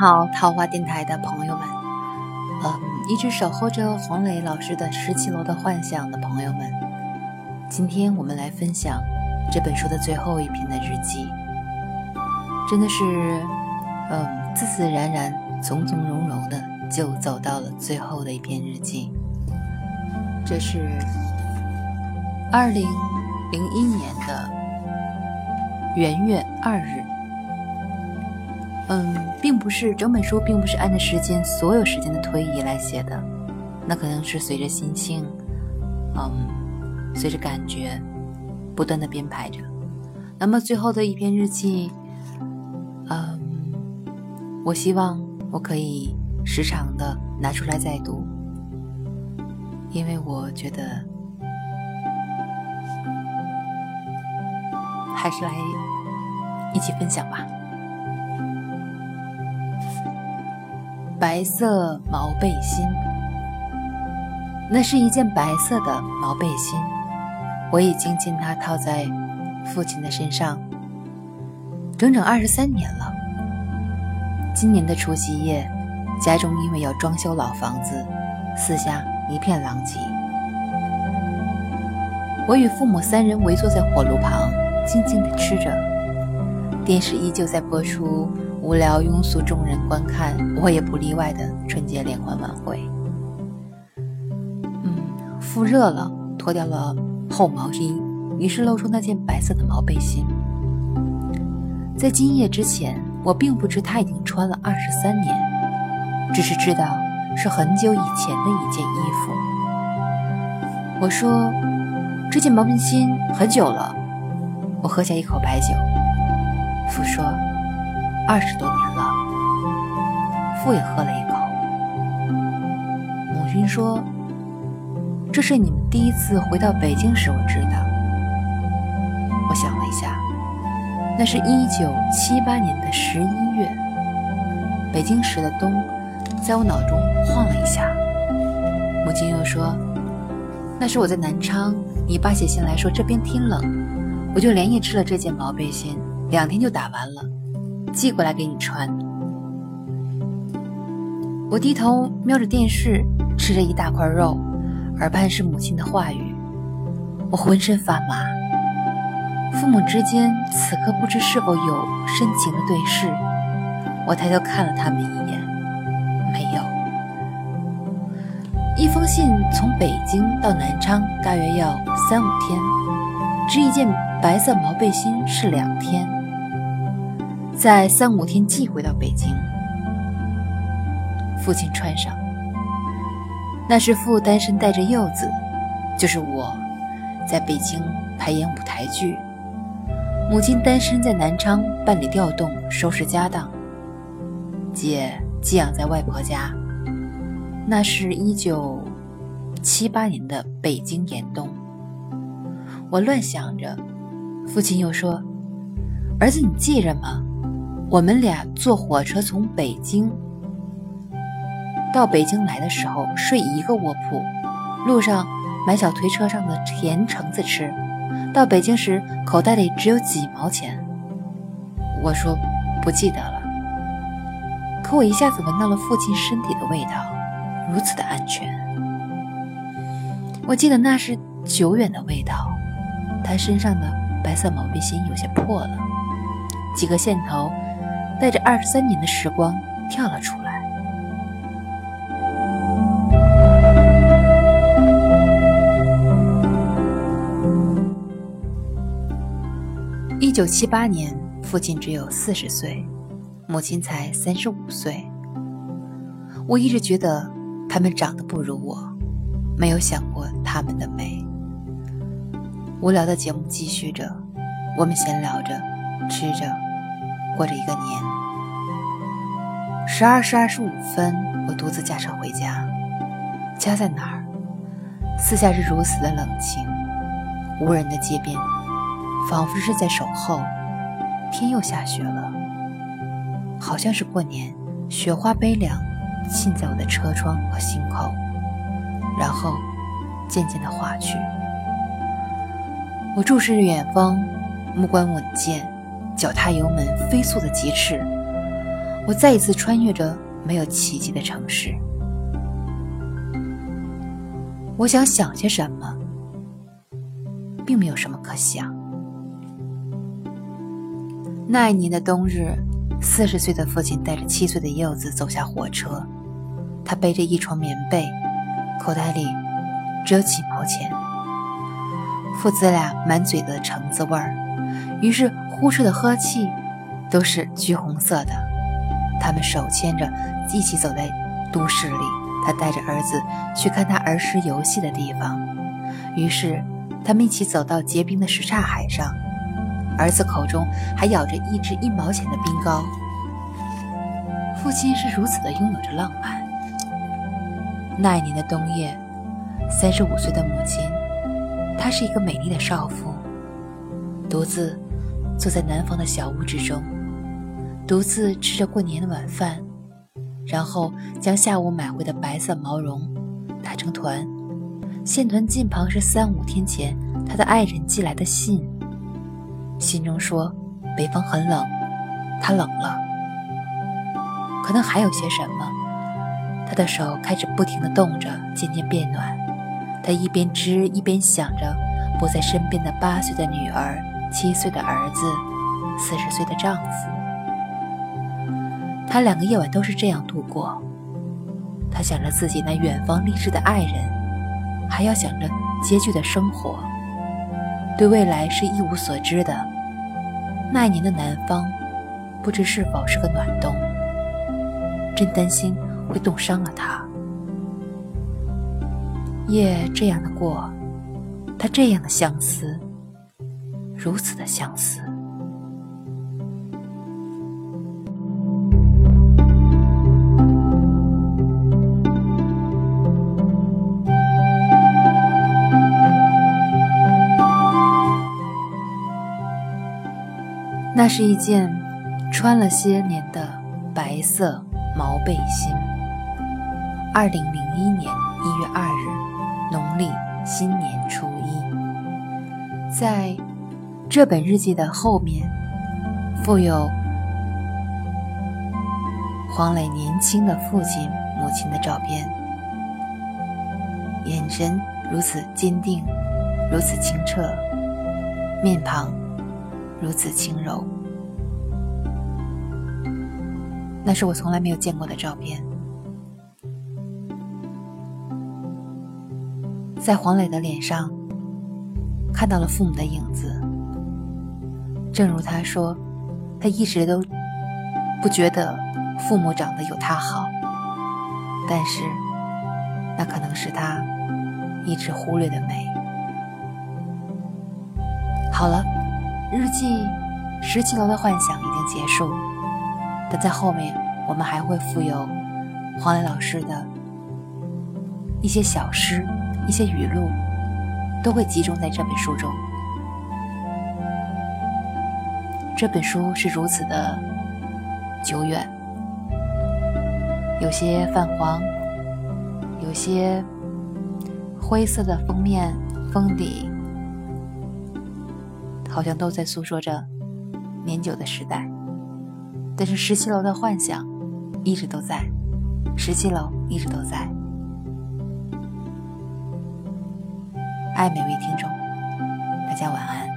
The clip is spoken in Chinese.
好，桃花电台的朋友们，嗯，一直守候着黄磊老师的十七楼的幻想的朋友们，今天我们来分享这本书的最后一篇的日记，真的是，嗯，自自然然、从从容容的就走到了最后的一篇日记。这是二零零一年的元月二日。嗯，并不是整本书并不是按照时间所有时间的推移来写的，那可能是随着心情，嗯，随着感觉，不断的编排着。那么最后的一篇日记，嗯，我希望我可以时常的拿出来再读，因为我觉得还是来一起分享吧。白色毛背心，那是一件白色的毛背心。我已经将它套在父亲的身上整整二十三年了。今年的除夕夜，家中因为要装修老房子，四下一片狼藉。我与父母三人围坐在火炉旁，静静地吃着，电视依旧在播出。无聊庸俗，众人观看，我也不例外的春节联欢晚会。嗯，腹热了，脱掉了厚毛衣，于是露出那件白色的毛背心。在今夜之前，我并不知他已经穿了二十三年，只是知道是很久以前的一件衣服。我说：“这件毛背心很久了。”我喝下一口白酒。父说。二十多年了，父也喝了一口。母亲说：“这是你们第一次回到北京时，我知道。”我想了一下，那是一九七八年的十一月，北京时的冬，在我脑中晃了一下。母亲又说：“那是我在南昌，你爸写信来说这边天冷，我就连夜织了这件毛背心，两天就打完了。”寄过来给你穿。我低头瞄着电视，吃着一大块肉，耳畔是母亲的话语，我浑身发麻。父母之间此刻不知是否有深情的对视。我抬头看了他们一眼，没有。一封信从北京到南昌大约要三五天，织一件白色毛背心是两天。在三五天寄回到北京，父亲穿上。那是父单身带着幼子，就是我，在北京排演舞台剧。母亲单身在南昌办理调动，收拾家当。姐寄养在外婆家。那是一九七八年的北京严冬。我乱想着，父亲又说：“儿子，你记着吗？”我们俩坐火车从北京到北京来的时候，睡一个卧铺，路上买小推车上的甜橙子吃。到北京时，口袋里只有几毛钱。我说不记得了，可我一下子闻到了父亲身体的味道，如此的安全。我记得那是久远的味道，他身上的白色毛背心有些破了，几个线头。带着二十三年的时光跳了出来。一九七八年，父亲只有四十岁，母亲才三十五岁。我一直觉得他们长得不如我，没有想过他们的美。无聊的节目继续着，我们闲聊着，吃着。过着一个年，十二时二十五分，我独自驾车回家。家在哪儿？四下是如此的冷清，无人的街边，仿佛是在守候。天又下雪了，好像是过年。雪花悲凉，浸在我的车窗和心口，然后渐渐的化去。我注视着远方，目光稳健。脚踏油门，飞速的疾驰。我再一次穿越着没有奇迹的城市。我想想些什么，并没有什么可想。那一年的冬日，四十岁的父亲带着七岁的柚子走下火车，他背着一床棉被，口袋里只有几毛钱。父子俩满嘴的橙子味儿，于是呼出的呵气都是橘红色的。他们手牵着一起走在都市里。他带着儿子去看他儿时游戏的地方，于是他们一起走到结冰的什刹海上，儿子口中还咬着一支一毛钱的冰糕。父亲是如此的拥有着浪漫。那一年的冬夜，三十五岁的母亲，她是一个美丽的少妇，独自坐在南方的小屋之中，独自吃着过年的晚饭。然后将下午买回的白色毛绒打成团，线团近旁是三五天前他的爱人寄来的信。信中说北方很冷，他冷了。可能还有些什么，他的手开始不停地动着，渐渐变暖。他一边织一边想着不在身边的八岁的女儿、七岁的儿子、四十岁的丈夫。他两个夜晚都是这样度过。他想着自己那远方励志的爱人，还要想着拮据的生活，对未来是一无所知的。那一年的南方，不知是否是个暖冬，真担心会冻伤了他。夜这样的过，他这样的相思，如此的相似。那是一件穿了些年的白色毛背心。二零零一年一月二日，农历新年初一，在这本日记的后面，附有黄磊年轻的父亲、母亲的照片，眼神如此坚定，如此清澈，面庞。如此轻柔，那是我从来没有见过的照片。在黄磊的脸上，看到了父母的影子。正如他说，他一直都不觉得父母长得有他好，但是那可能是他一直忽略的美。好了。日记十七楼的幻想已经结束，但在后面我们还会附有黄磊老师的一些小诗、一些语录，都会集中在这本书中。这本书是如此的久远，有些泛黄，有些灰色的封面封底。好像都在诉说着年久的时代，但是十七楼的幻想一直都在，十七楼一直都在。爱每位听众，大家晚安。